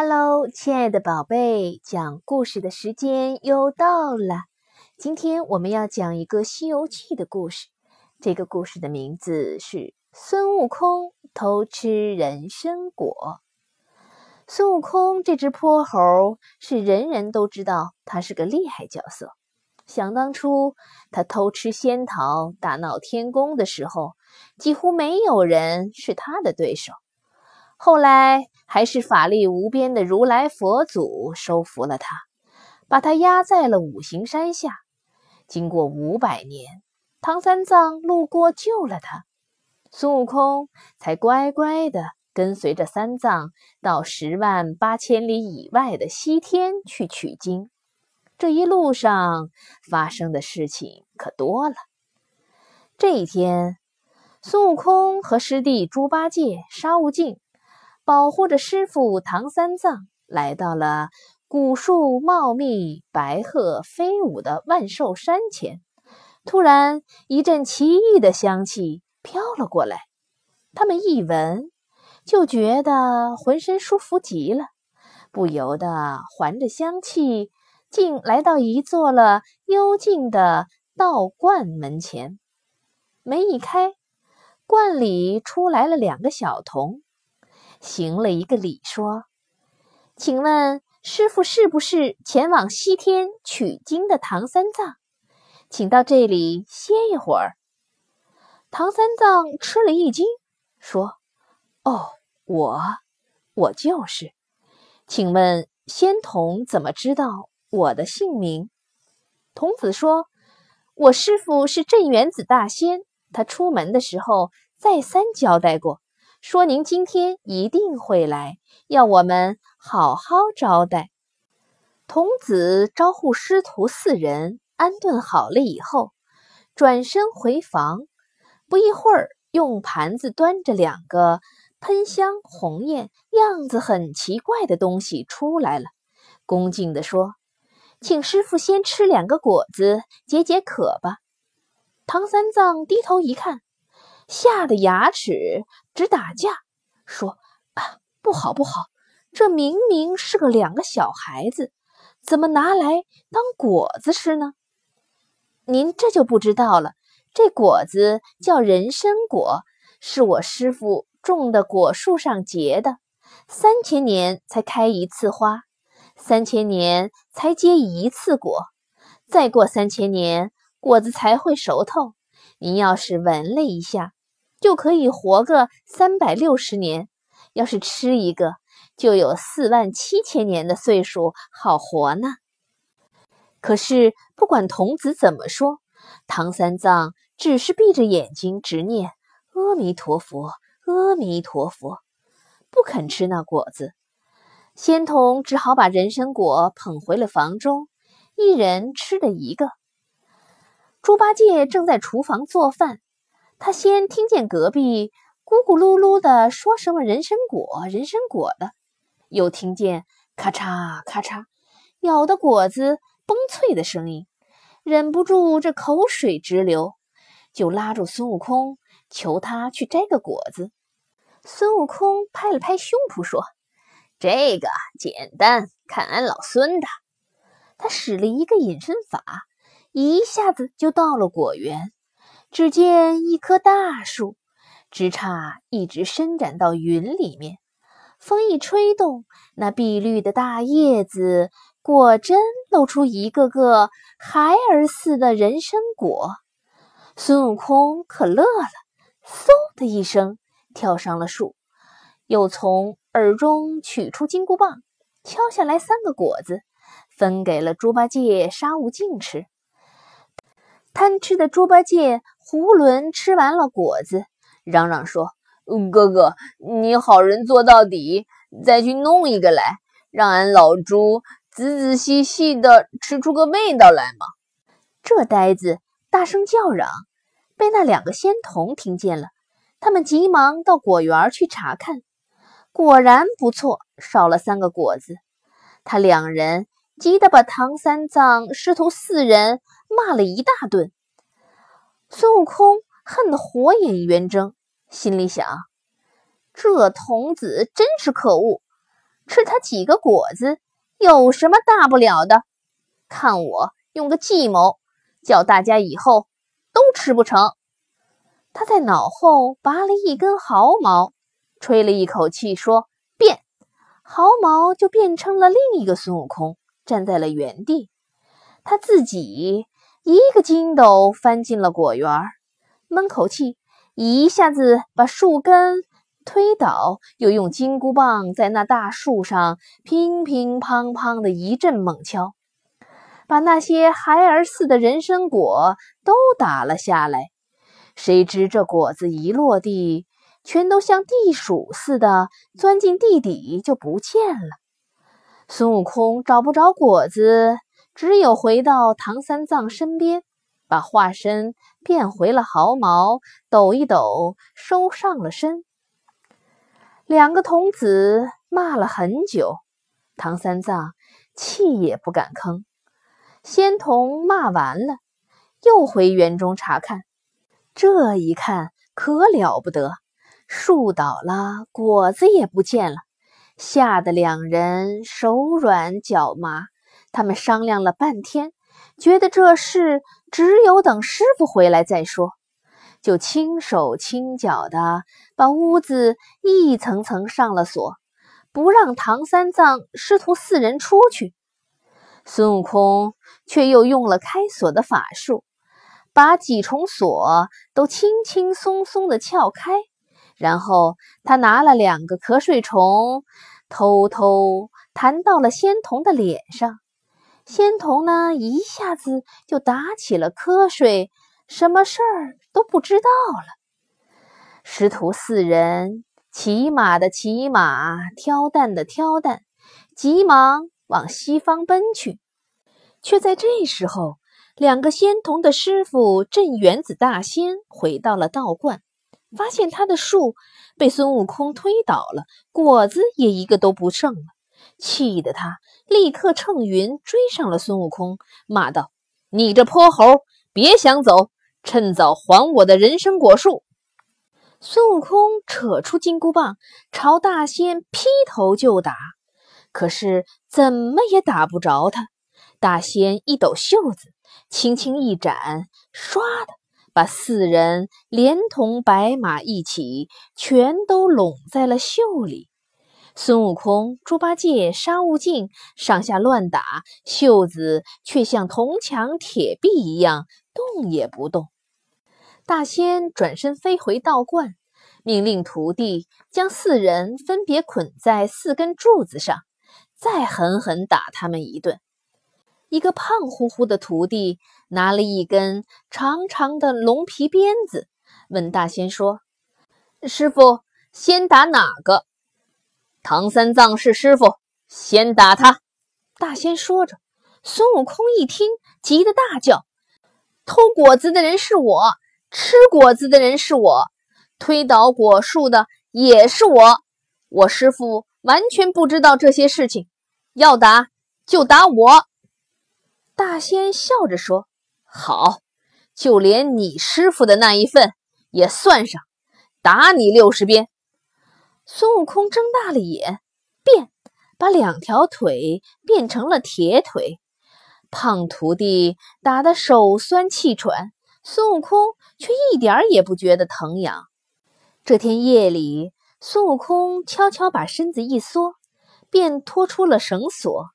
Hello，亲爱的宝贝，讲故事的时间又到了。今天我们要讲一个《西游记》的故事。这个故事的名字是孙悟空偷吃人参果。孙悟空这只泼猴是人人都知道他是个厉害角色。想当初他偷吃仙桃大闹天宫的时候，几乎没有人是他的对手。后来还是法力无边的如来佛祖收服了他，把他压在了五行山下。经过五百年，唐三藏路过救了他，孙悟空才乖乖的跟随着三藏到十万八千里以外的西天去取经。这一路上发生的事情可多了。这一天，孙悟空和师弟猪八戒、沙悟净。保护着师傅唐三藏，来到了古树茂密、白鹤飞舞的万寿山前。突然，一阵奇异的香气飘了过来。他们一闻，就觉得浑身舒服极了，不由得环着香气，竟来到一座了幽静的道观门前。门一开，观里出来了两个小童。行了一个礼，说：“请问师傅是不是前往西天取经的唐三藏？请到这里歇一会儿。”唐三藏吃了一惊，说：“哦，我，我就是。请问仙童怎么知道我的姓名？”童子说：“我师傅是镇元子大仙，他出门的时候再三交代过。”说：“您今天一定会来，要我们好好招待。”童子招呼师徒四人安顿好了以后，转身回房。不一会儿，用盘子端着两个喷香红艳、样子很奇怪的东西出来了，恭敬地说：“请师傅先吃两个果子解解渴吧。”唐三藏低头一看。吓得牙齿直打架，说：“啊，不好不好！这明明是个两个小孩子，怎么拿来当果子吃呢？”您这就不知道了。这果子叫人参果，是我师傅种的果树上结的，三千年才开一次花，三千年才结一次果，再过三千年，果子才会熟透。您要是闻了一下。就可以活个三百六十年，要是吃一个，就有四万七千年的岁数好活呢。可是不管童子怎么说，唐三藏只是闭着眼睛直念阿弥陀佛，阿弥陀佛，不肯吃那果子。仙童只好把人参果捧回了房中，一人吃了一个。猪八戒正在厨房做饭。他先听见隔壁咕咕噜噜的说什么人参果、人参果的，又听见咔嚓咔嚓咬的果子崩脆的声音，忍不住这口水直流，就拉住孙悟空求他去摘个果子。孙悟空拍了拍胸脯说：“这个简单，看俺老孙的。”他使了一个隐身法，一下子就到了果园。只见一棵大树，枝杈一直伸展到云里面。风一吹动，那碧绿的大叶子果真露出一个个孩儿似的人参果。孙悟空可乐了，嗖的一声跳上了树，又从耳中取出金箍棒，敲下来三个果子，分给了猪八戒、沙悟净吃。贪吃的猪八戒。囫囵吃完了果子，嚷嚷说：“哥哥，你好人做到底，再去弄一个来，让俺老猪仔仔细细的吃出个味道来嘛！”这呆子大声叫嚷，被那两个仙童听见了，他们急忙到果园去查看，果然不错，少了三个果子。他两人急得把唐三藏师徒四人骂了一大顿。孙悟空恨得火眼圆睁，心里想：这童子真是可恶，吃他几个果子有什么大不了的？看我用个计谋，叫大家以后都吃不成。他在脑后拔了一根毫毛，吹了一口气，说：“变！”毫毛就变成了另一个孙悟空，站在了原地。他自己一个筋斗翻进了果园，闷口气，一下子把树根推倒，又用金箍棒在那大树上乒乒乓乓的一阵猛敲，把那些孩儿似的人参果都打了下来。谁知这果子一落地，全都像地鼠似的钻进地底，就不见了。孙悟空找不着果子。只有回到唐三藏身边，把化身变回了毫毛，抖一抖，收上了身。两个童子骂了很久，唐三藏气也不敢吭。仙童骂完了，又回园中查看。这一看可了不得，树倒了，果子也不见了，吓得两人手软脚麻。他们商量了半天，觉得这事只有等师傅回来再说，就轻手轻脚的把屋子一层层上了锁，不让唐三藏师徒四人出去。孙悟空却又用了开锁的法术，把几重锁都轻轻松松的撬开，然后他拿了两个瞌睡虫，偷偷弹到了仙童的脸上。仙童呢，一下子就打起了瞌睡，什么事儿都不知道了。师徒四人骑马的骑马，挑担的挑担，急忙往西方奔去。却在这时候，两个仙童的师傅镇元子大仙回到了道观，发现他的树被孙悟空推倒了，果子也一个都不剩了。气得他立刻乘云追上了孙悟空，骂道：“你这泼猴，别想走！趁早还我的人参果树！”孙悟空扯出金箍棒，朝大仙劈头就打，可是怎么也打不着他。大仙一抖袖子，轻轻一展，唰的把四人连同白马一起，全都拢在了袖里。孙悟空、猪八戒、沙悟净上下乱打，袖子却像铜墙铁壁一样动也不动。大仙转身飞回道观，命令徒弟将四人分别捆在四根柱子上，再狠狠打他们一顿。一个胖乎乎的徒弟拿了一根长长的龙皮鞭子，问大仙说：“师傅，先打哪个？”唐三藏是师傅，先打他！大仙说着，孙悟空一听，急得大叫：“偷果子的人是我，吃果子的人是我，推倒果树的也是我。我师傅完全不知道这些事情，要打就打我。”大仙笑着说：“好，就连你师傅的那一份也算上，打你六十鞭。”孙悟空睁大了眼，变，把两条腿变成了铁腿。胖徒弟打得手酸气喘，孙悟空却一点也不觉得疼痒。这天夜里，孙悟空悄悄把身子一缩，便拖出了绳索，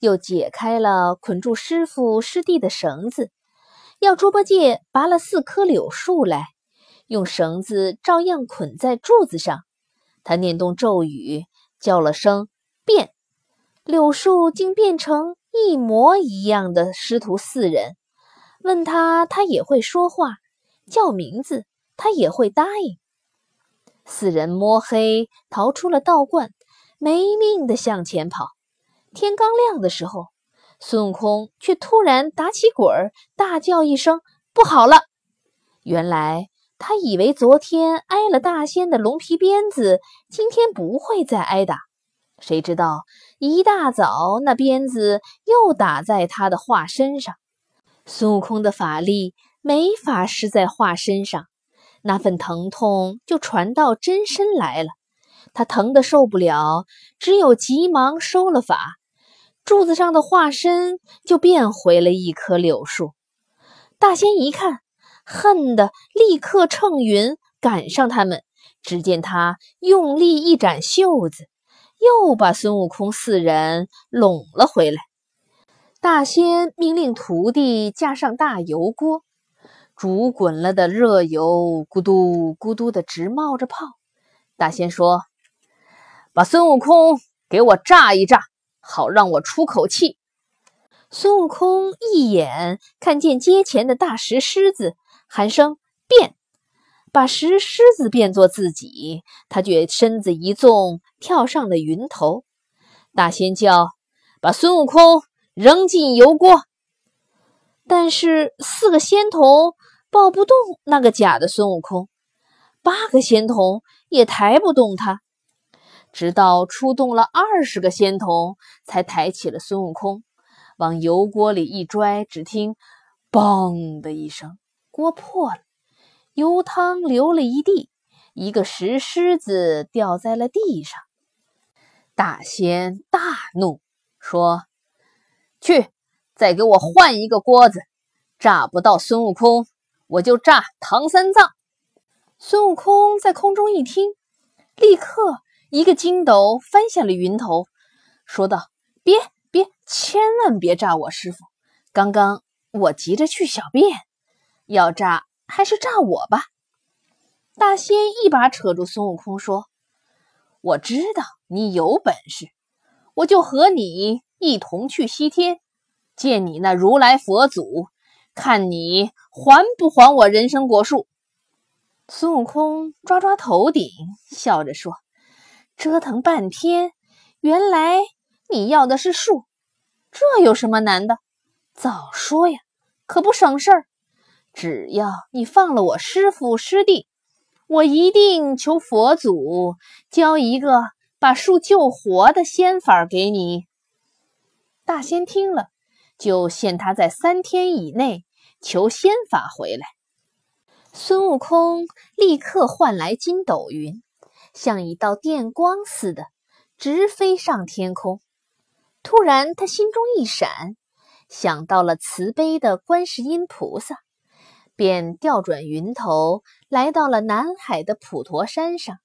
又解开了捆住师傅师弟的绳子，要猪八戒拔了四棵柳树来，用绳子照样捆在柱子上。他念动咒语，叫了声“变”，柳树竟变成一模一样的师徒四人。问他，他也会说话；叫名字，他也会答应。四人摸黑逃出了道观，没命地向前跑。天刚亮的时候，孙悟空却突然打起滚儿，大叫一声：“不好了！”原来。他以为昨天挨了大仙的龙皮鞭子，今天不会再挨打。谁知道一大早那鞭子又打在他的化身上。孙悟空的法力没法施在化身上，那份疼痛就传到真身来了。他疼得受不了，只有急忙收了法，柱子上的化身就变回了一棵柳树。大仙一看，恨得立刻乘云赶上他们。只见他用力一展袖子，又把孙悟空四人拢了回来。大仙命令徒弟架上大油锅，煮滚了的热油咕嘟咕嘟的直冒着泡。大仙说：“把孙悟空给我炸一炸，好让我出口气。”孙悟空一眼看见街前的大石狮子，喊声“变”，把石狮子变作自己。他却身子一纵，跳上了云头。大仙叫：“把孙悟空！”扔进油锅，但是四个仙童抱不动那个假的孙悟空，八个仙童也抬不动他，直到出动了二十个仙童，才抬起了孙悟空，往油锅里一拽，只听“嘣”的一声，锅破了，油汤流了一地，一个石狮子掉在了地上。大仙大怒，说。去，再给我换一个锅子，炸不到孙悟空，我就炸唐三藏。孙悟空在空中一听，立刻一个筋斗翻下了云头，说道：“别别，千万别炸我师傅！刚刚我急着去小便，要炸还是炸我吧。”大仙一把扯住孙悟空，说：“我知道你有本事，我就和你。”一同去西天，见你那如来佛祖，看你还不还我人参果树。孙悟空抓抓头顶，笑着说：“折腾半天，原来你要的是树，这有什么难的？早说呀，可不省事儿。只要你放了我师父师弟，我一定求佛祖教一个把树救活的仙法给你。”大仙听了，就限他在三天以内求仙法回来。孙悟空立刻唤来筋斗云，像一道电光似的直飞上天空。突然，他心中一闪，想到了慈悲的观世音菩萨，便调转云头，来到了南海的普陀山上。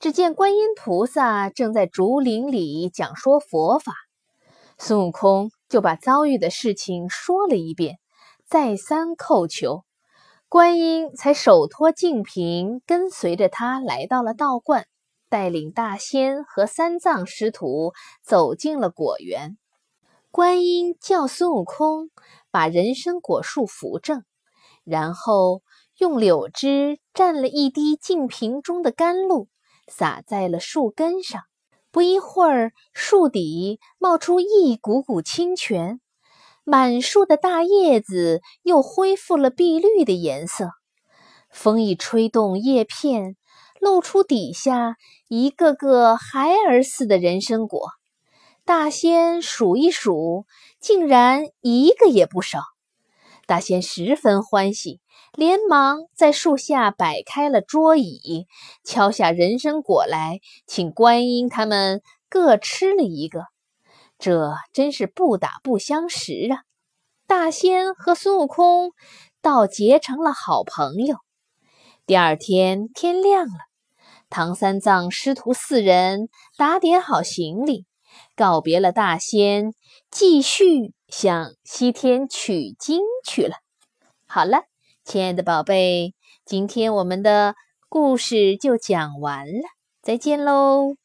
只见观音菩萨正在竹林里讲说佛法。孙悟空就把遭遇的事情说了一遍，再三叩求，观音才手托净瓶，跟随着他来到了道观，带领大仙和三藏师徒走进了果园。观音叫孙悟空把人参果树扶正，然后用柳枝蘸了一滴净瓶中的甘露，洒在了树根上。不一会儿，树底冒出一股股清泉，满树的大叶子又恢复了碧绿的颜色。风一吹动叶片，露出底下一个个孩儿似的人参果。大仙数一数，竟然一个也不少。大仙十分欢喜。连忙在树下摆开了桌椅，敲下人参果来，请观音他们各吃了一个。这真是不打不相识啊！大仙和孙悟空倒结成了好朋友。第二天天亮了，唐三藏师徒四人打点好行李，告别了大仙，继续向西天取经去了。好了。亲爱的宝贝，今天我们的故事就讲完了，再见喽。